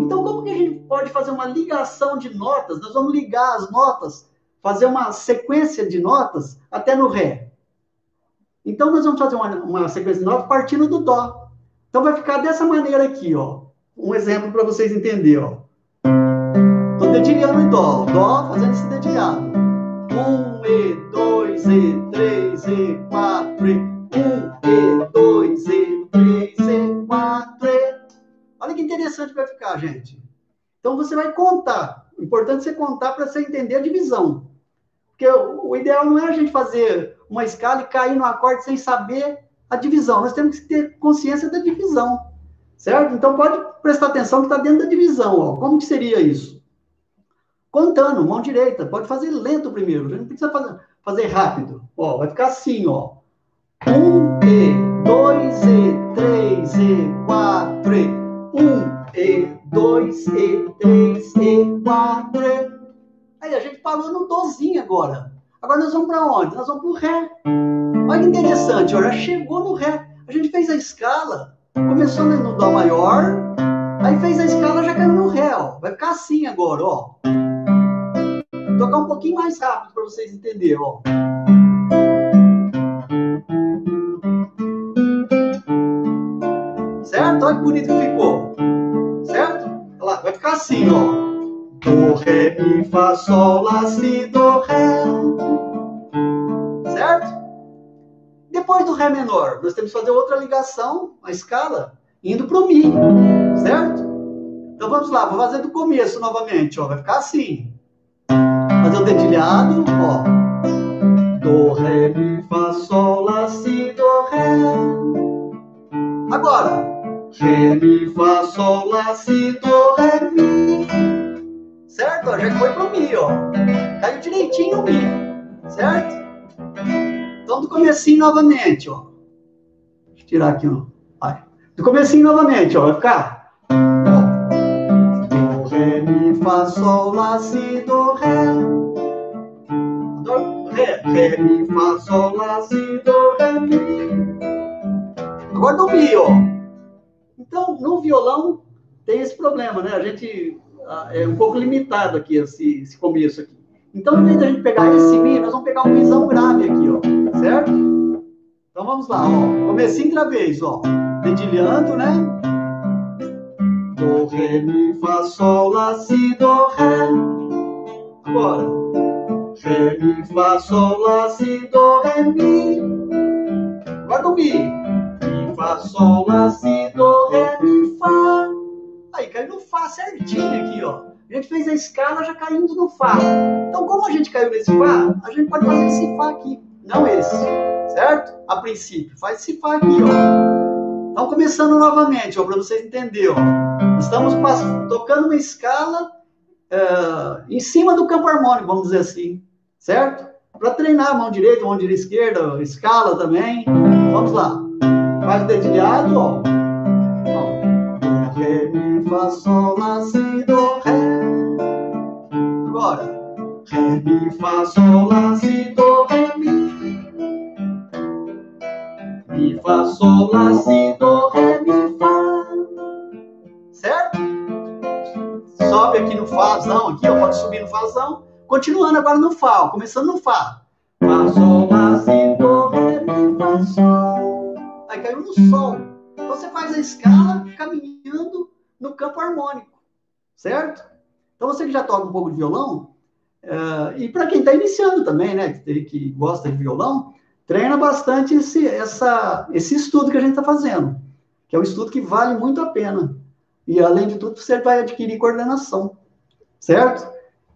Então, como que a gente pode fazer uma ligação de notas? Nós vamos ligar as notas, fazer uma sequência de notas até no Ré. Então, nós vamos fazer uma, uma sequência de notas partindo do Dó. Então, vai ficar dessa maneira aqui, ó. Um exemplo para vocês entenderem, ó. Estou dedilhando em Dó. Dó fazendo esse dedilhado. Um, E, dois, E, três, E, quatro, E. Um, E, dois, E, três, E, quatro, E. Olha que interessante vai ficar, gente. Então você vai contar. O importante é você contar para você entender a divisão. Porque o, ideal não é a gente fazer uma escala e cair no acorde sem saber a divisão. Nós temos que ter consciência da divisão. Certo? Então pode prestar atenção que está dentro da divisão. Ó. Como que seria isso? Contando, mão direita. Pode fazer lento primeiro. Não precisa fazer, rápido. Ó, vai ficar assim, ó. Um E, dois E, três E, quatro E. 1 E, 2 E, 3 E, 4 E. Aí a gente parou no Dozinho agora. Agora nós vamos para onde? Nós vamos para o Ré. Olha que interessante, olha, chegou no Ré. A gente fez a escala, começou no Dó maior, aí fez a escala, já caiu no Ré, ó. Vai ficar assim agora, ó. Vou tocar um pouquinho mais rápido para vocês entenderem, ó. Certo? Olha que bonito que ficou. Assim, ó. Do, ré, mi, fá, sol, lá, si, do, ré. Certo? Depois do ré menor, nós temos que fazer outra ligação, a escala, indo para o mi. Certo? Então vamos lá, vou fazer do começo novamente, ó. Vai ficar assim. Fazer o dedilhado, ó. Do, ré, mi, fá, sol, lá, si, do, ré. Agora, Ré, Mi, Fá, Sol, Lá, Si, Do, Ré, Mi. Certo? Ó, já foi pro Mi, ó. Caiu direitinho o Mi. Certo? Então, do comecinho novamente, ó. Deixa eu tirar aqui, ó. Vai. Do comecinho novamente, ó. Vai ficar. Do, Ré, Mi, Fá, Sol, Lá, Si, Do, Ré. Do, ré, Ré, Mi, Fá, Sol, Lá, Si, Do, Ré, Mi. Agora do Mi, ó. Então, no violão tem esse problema, né? A gente é um pouco limitado aqui esse, esse começo aqui. Então, em vez da gente pegar esse Mi, nós vamos pegar um Mizão grave aqui, ó. Certo? Então vamos lá, ó. Comecinho outra vez, ó. Dedilhando, né? Do, Ré, Mi, Fá, Sol, Lá, Si, Do, Ré. Agora. Ré, Mi, Fá, Sol, Lá, Si, Do, Ré, Mi. Agora do Mi. Fá, Sol, Lá, Si, Do, Ré, Mi, Fá. Aí, caiu no Fá certinho aqui, ó. A gente fez a escala já caindo no Fá. Então, como a gente caiu nesse Fá, a gente pode fazer esse Fá aqui, não esse. Certo? A princípio. Faz esse Fá aqui, ó. Então, começando novamente, ó, para vocês entenderem, ó. Estamos tocando uma escala uh, em cima do campo harmônico, vamos dizer assim. Certo? Para treinar a mão direita, mão direita esquerda, escala também. Vamos lá. Faz o dedilhado, ó. Ré, Mi, Fá, Sol, Lá, Si, Do, Ré. Agora. Ré, Mi, Fá, Sol, Lá, Si, Do, Ré, Mi. Mi, Fá, Sol, Lá, Si, Do, Ré, Mi, Fá. Certo? Sobe aqui no Fázão, aqui, ó, pode subir no Fázão. Continuando agora no Fá, ó, começando no Fá. Fá, Sol, Lá, Si, Do, Ré, Mi, Fá, Sol. No Sol. Você faz a escala caminhando no campo harmônico, certo? Então você que já toca um pouco de violão, uh, e para quem está iniciando também, né, que, que, gosta de violão, treina bastante esse, essa, esse estudo que a gente está fazendo, que é um estudo que vale muito a pena. E além de tudo, você vai adquirir coordenação, certo?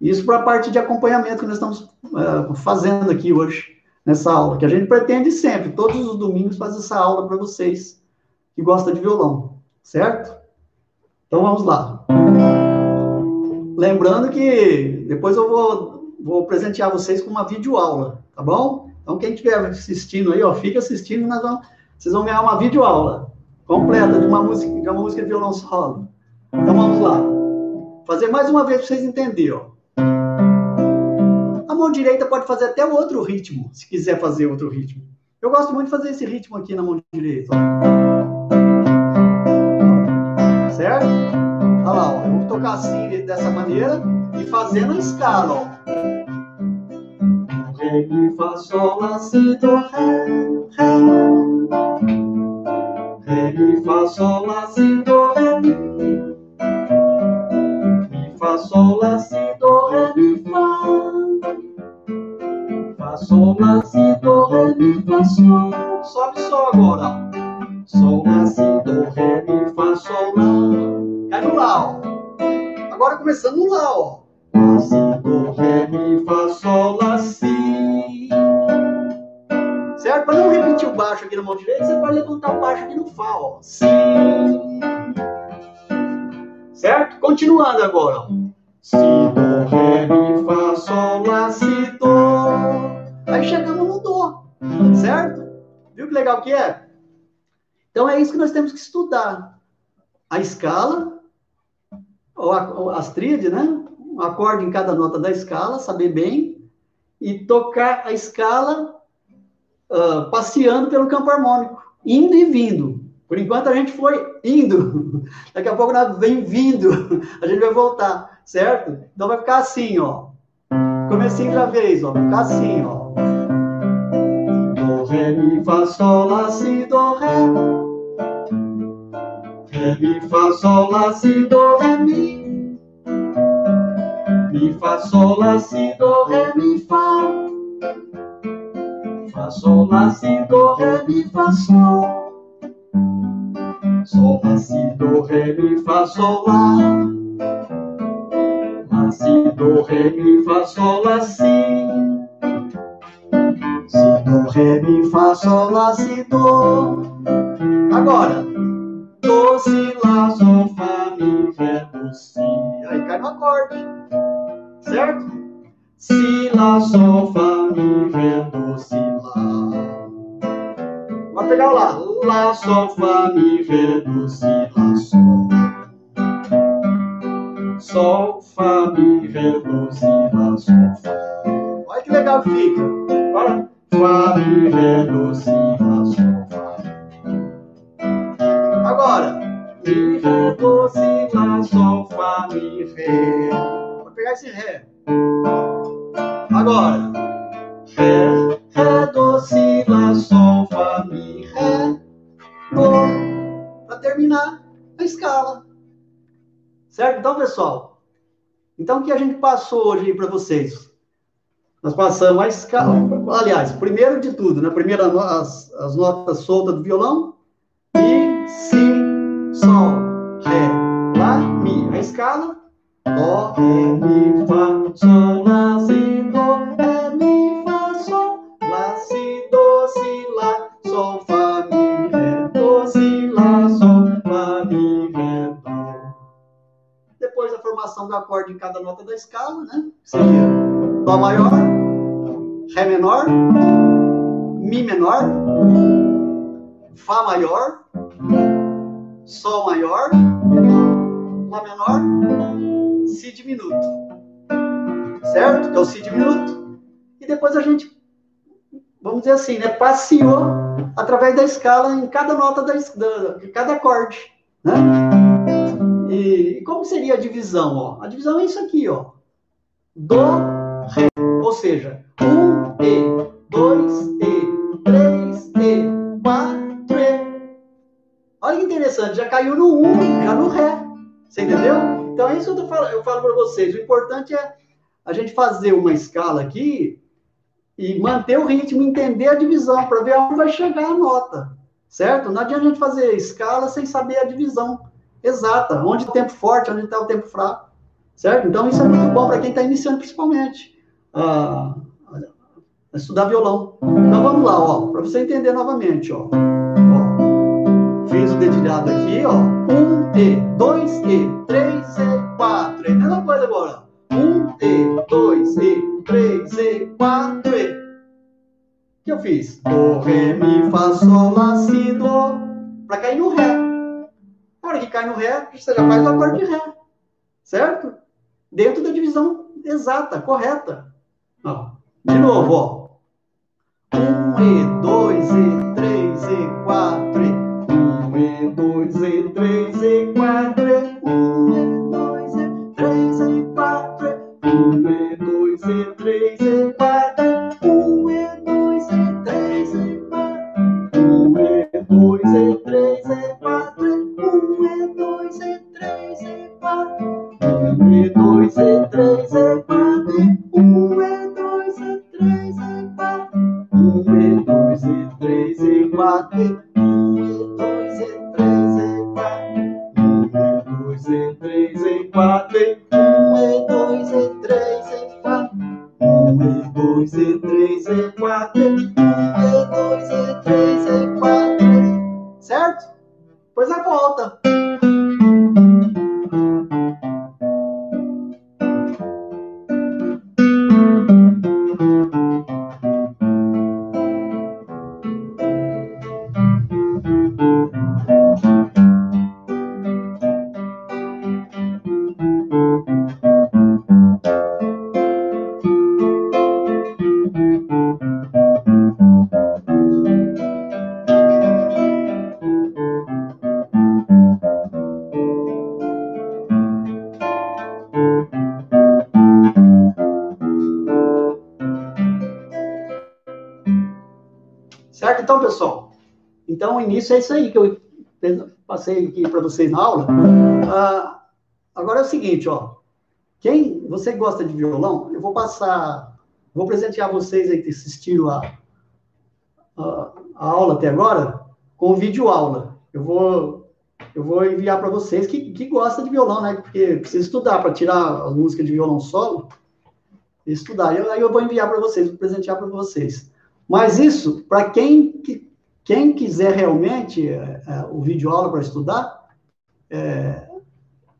Isso para a parte de acompanhamento que nós estamos uh, fazendo aqui hoje, nessa aula, que a gente pretende sempre, todos os domingos, fazer essa aula para vocês que gostam de violão, certo? Então vamos lá. Lembrando que depois eu vou, vou presentear vocês com uma videoaula, tá bom? Então quem estiver assistindo aí, ó, fica assistindo, nós vamos, vocês vão ganhar uma videoaula completa de uma música, de uma música de violão solo. Então vamos lá. Fazer mais uma vez para vocês entenderem, ó. Mão direita pode fazer até outro ritmo, se quiser fazer outro ritmo. Eu gosto muito de fazer esse ritmo aqui na mão direita, certo? Olha lá, ó, eu vou tocar assim dessa maneira e fazendo a escala. Ré, Mi, Fá, Sol, Lá, Si, Do, Ré, Ré. Ré, Mi, Fá, Sol, Lá, Si, Do, Ré, Mi. Mi, Fá, Sol, Sol, Lá, Si, Do, Ré, Mi, Fá, Sol. Sobe só agora. Sol, Lá, Si, Do, Ré, Mi, Fá, Sol, Lá. Cai no Lá, ó. Agora começando no Lá, ó. Lá, Si, Do, Ré, Mi, Fá, Sol, Lá, Si. Certo? Para não repetir o baixo aqui na mão direita, você pode levantar o baixo aqui no Fá, ó. Si. Certo? Continuando agora, ó. Si, Do, Ré, Mi, Fá, Sol, Lá, Si, Do. Aí chegamos no Dó. Certo? Viu que legal que é? Então é isso que nós temos que estudar. A escala, ou, a, ou as tríades, né? Um acorde em cada nota da escala, saber bem, e tocar a escala uh, passeando pelo campo harmônico, indo e vindo. Por enquanto a gente foi indo, [laughs] daqui a pouco nós vem vindo, [laughs] a gente vai voltar, certo? Então vai ficar assim, ó. Comecinho da vez, ó, vai ficar assim, ó. Do, ré, mi, fá, sol, lá, si, do, ré. Ré, mi, fá, sol, lá, si, do, ré, mi. Mi, fá, sol, lá, si, do, ré, mi, fá. Fá, sol, lá, si, do, ré, mi, fá, sol. Sol, lá, si, do, ré, mi, fá, sol, lá. Lá, si, do, ré, mi, fá, sol, lá, si. Si, do, ré, mi, fá, sol, lá, si, do. Agora. Do, si, lá, sol, fá, mi, ré, do, si. Aí cai no acorde. Certo? Si, lá, sol, fá, mi, ré, do, si, lá. Vamos pegar o lá. Lá, sol, fá, mi, ré, do, si, lá, sol. Sol, fá, mi, ré, do, si, lá, sol, fá. Olha que legal que fica. Então o que a gente passou hoje para vocês? Nós passamos a escala, aliás, primeiro de tudo, né? Primeiro as, as notas soltas do violão, Mi, Si, Sol, Ré, Lá, Mi. A escala, Dó, Ré, Mi, Fá, Sol, Lá, Si, do acorde em cada nota da escala, né? Seria Dó maior, Ré menor, Mi menor, Fá maior, Sol maior, Lá menor, Si diminuto. Certo? Que é o Si diminuto. E depois a gente, vamos dizer assim, né? Passeou através da escala em cada nota da, da, de cada acorde. Né? E, como seria a divisão? Ó? A divisão é isso aqui, ó. Dó, Ré. Ou seja, um E, dois E, três E, quatro E. Olha que interessante, já caiu no um, já no Ré. Você entendeu? Então é isso que eu, falo, eu falo para vocês. O importante é a gente fazer uma escala aqui e manter o ritmo, entender a divisão, para ver aonde vai chegar a nota. Certo? Não adianta a gente fazer escala sem saber a divisão exata, onde o tempo forte, onde está o tempo fraco. Certo? Então isso é muito bom para quem está iniciando, principalmente. A, a estudar violão. Então vamos lá, ó, para você entender novamente, ó. ó. Fiz o dedilhado aqui, ó. Um E, dois E, três E, quatro E. Mesma coisa agora. Um E, dois E, três E, quatro E. O que eu fiz? Do, Ré, Mi, Fá, Sol, Lá, Si, Dó. Para cair no Ré. Na hora que cai no Ré, você já faz o acorde de Ré. Certo? Dentro da divisão exata, correta. Ó, de novo, ó. 1 e 2 e 3 e 4 e 1 e 2 e 3 e 4 e 1 e 2 e 3 e 4 e 1 e 2 e 3 e 4 dois E, três E, quatro Um E, dois E, três E, quatro um e dois e três e quatro. Um e dois e três e quatro. Um e dois e três e quatro. Um e dois e três e quatro. Um e dois e três e quatro. O início é isso aí que eu passei aqui para vocês na aula. Ah, agora é o seguinte, ó. Quem você gosta de violão, eu vou passar, vou presentear vocês aí que assistiram a, a, a aula até agora com vídeo aula. Eu vou, eu vou enviar para vocês que, que gostam de violão, né? Porque precisa estudar para tirar as músicas de violão solo. Estudar. Eu, aí eu vou enviar para vocês, vou presentear para vocês. Mas isso, para quem, quem quiser realmente é, é, o vídeo aula para estudar, é,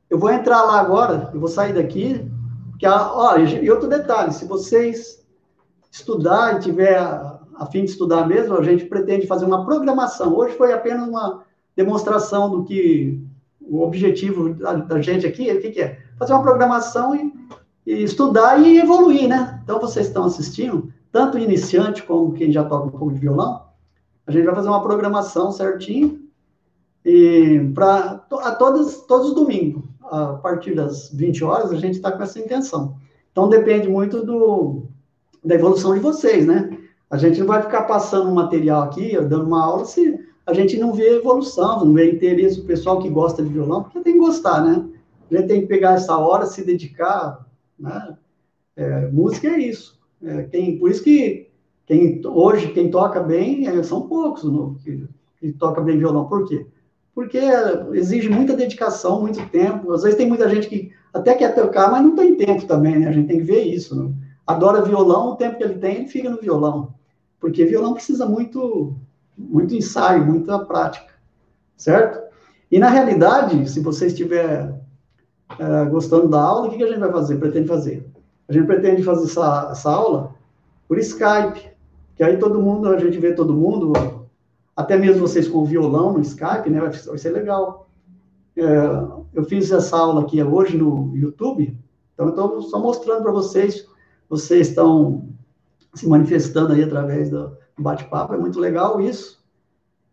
eu vou entrar lá agora, eu vó sair daqui, que ó, e outro detalhe, se vocês estudar e tiver a, a fim de estudar mesmo, a gente pretende fazer uma programação. Hoje foi apenas uma demonstração do que o objetivo da, da gente aqui, o que, que, é? Fazer uma programação e, e estudar e evoluir, né? Então vocês estão assistindo, tanto iniciante como quem já toca um pouco de violão, a gente vai fazer uma programação certinho e para todos, todos os domingos, a partir das 20 horas, a gente está com essa intenção. Então depende muito do, da evolução de vocês, né? A gente não vai ficar passando um material aqui, dando uma aula, se a gente não vê evolução, não vê interesse do pessoal que gosta de violão, porque tem que gostar, né? A gente tem que pegar essa hora, se dedicar, né? É, música é isso. É, quem, por isso que quem, hoje quem toca bem é, são poucos no, que, que toca bem violão. Por quê? Porque exige muita dedicação, muito tempo. Às vezes tem muita gente que até quer tocar, mas não tem tempo também, né? A gente tem que ver isso. Né? Adora violão, o tempo que ele tem, ele fica no violão. Porque violão precisa muito, muito ensaio, muita prática, certo? E na realidade, se você estiver é, gostando da aula, o que, que a gente vai fazer? Pretende fazer? A gente pretende fazer essa, essa aula por Skype, que aí todo mundo, a gente vê todo mundo, até mesmo vocês com violão no Skype, né? Vai, ser legal. É, eu fiz essa aula aqui hoje no YouTube, então eu estou só mostrando para vocês, vocês estão se manifestando aí através do bate-papo, é muito legal isso.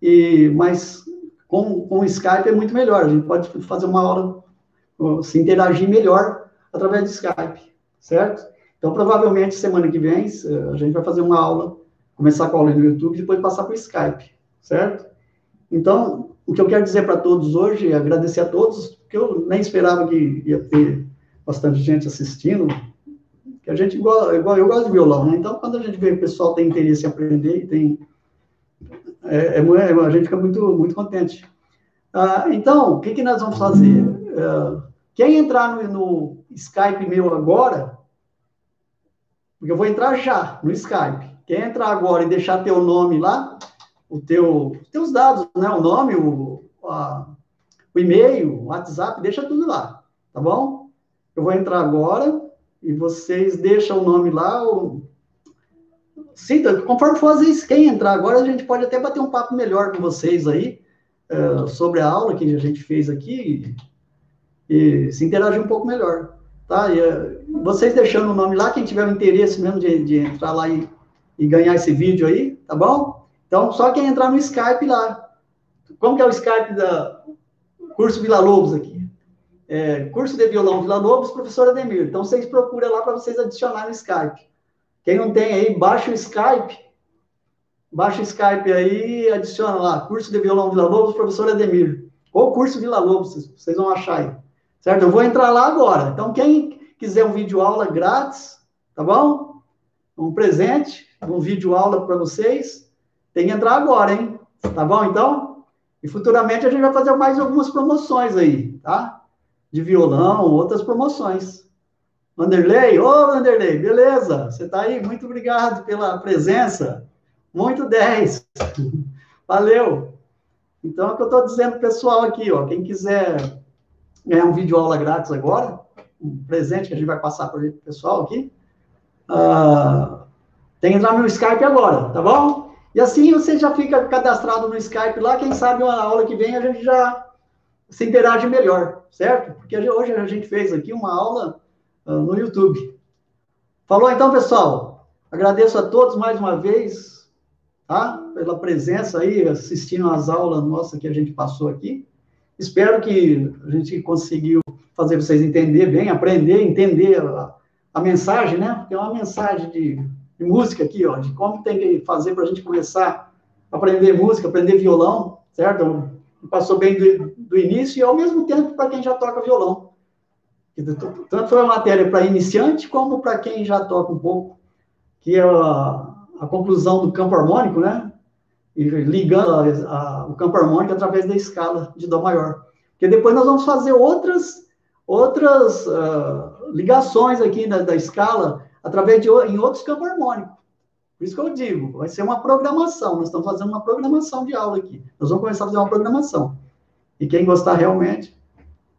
E, mas com, com o Skype é muito melhor, a gente pode fazer uma aula, se interagir melhor através do Skype certo? Então, provavelmente, semana que vem, a gente vai fazer uma aula, começar com a aula no YouTube e depois passar para o Skype, certo? Então, o que eu quero dizer para todos hoje é agradecer a todos, porque eu nem esperava que ia ter bastante gente assistindo, que a gente, igual, igual eu gosto de violão, né? Então, quando a gente vê que o pessoal tem interesse em aprender e tem... É, é, é a gente fica muito, muito contente. Ah, então, o que, que nós vamos fazer? Ah, quem entrar no, no Skype meu agora, porque eu vou entrar já no Skype. Quem entrar agora e deixar teu nome lá, o teu, teus dados, né? O nome, o, a, o e-mail, o WhatsApp, deixa tudo lá, tá bom? Eu vou entrar agora e vocês deixam o nome lá. O... Sinta, conforme for isso, quem entrar agora, a gente pode até bater um papo melhor com vocês aí uh, sobre a aula que a gente fez aqui e se interagir um pouco melhor, tá? E, uh, vocês deixando o nome lá, quem tiver o interesse mesmo de, de entrar lá e, e, ganhar esse vídeo aí, tá bom? Então, só quem entrar no Skype lá. Como que é o Skype da curso Vila Lobos aqui? É, curso de violão Vila Lobos, professor Ademir. Então, vocês procuram lá para vocês adicionar no Skype. Quem não tem aí, baixa o Skype, baixa o Skype aí, adiciona lá, curso de violão Vila Lobos, professor Ademir. Ou curso Vila Lobos, vocês vão achar aí. Certo? Eu vou entrar lá agora. Então, quem quiser um vídeo aula grátis, tá bom? Um presente, um vídeo aula para vocês, tem que entrar agora, hein? Tá bom, então? E futuramente a gente vai fazer mais algumas promoções aí, tá? De violão, outras promoções. Vanderlei, ô Vanderlei, beleza? Você tá aí? Muito obrigado pela presença. Muito 10. [laughs] Valeu. Então, é o que eu estou dizendo pessoal aqui, ó. Quem quiser ganhar um vídeo aula grátis agora, um presente que a gente vai passar para o pessoal aqui. Uh, tem que entrar no Skype agora, tá bom? E assim você já fica cadastrado no Skype lá, quem sabe uma aula que vem a gente já se interage melhor, certo? Porque hoje a gente fez aqui uma aula uh, no YouTube. Falou então, pessoal? Agradeço a todos mais uma vez, tá? Pela presença aí, assistindo às aulas nossas que a gente passou aqui. Espero que a gente conseguiu fazer vocês entender bem, aprender, entender a, a mensagem, né? Tem uma mensagem de, de, música aqui, ó, de como tem que fazer para a gente começar a aprender música, aprender violão, certo? Passou bem do, do início e ao mesmo tempo para quem já toca violão. Tanto foi uma matéria para iniciante como para quem já toca um pouco, que é a, a conclusão do campo harmônico, né? e ligando a, a, o campo harmônico através da escala de Dó maior. Porque depois nós vamos fazer outras, outras uh, ligações aqui da, da, escala através de em outros campos harmônicos. Por isso que eu digo, vai ser uma programação. Nós estamos fazendo uma programação de aula aqui. Nós vamos começar a fazer uma programação. E quem gostar realmente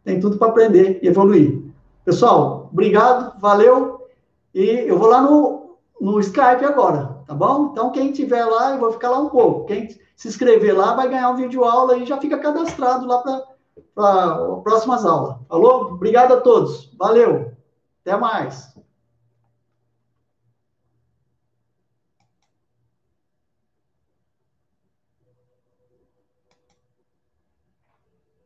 tem tudo para aprender e evoluir. Pessoal, obrigado, valeu. E eu vou lá no, no Skype agora tá bom? Então, quem tiver lá, eu vou ficar lá um pouco. Quem se inscrever lá vai ganhar um vídeo aula e já fica cadastrado lá para próximas aulas. Falou? Obrigado a todos. Valeu. Até mais.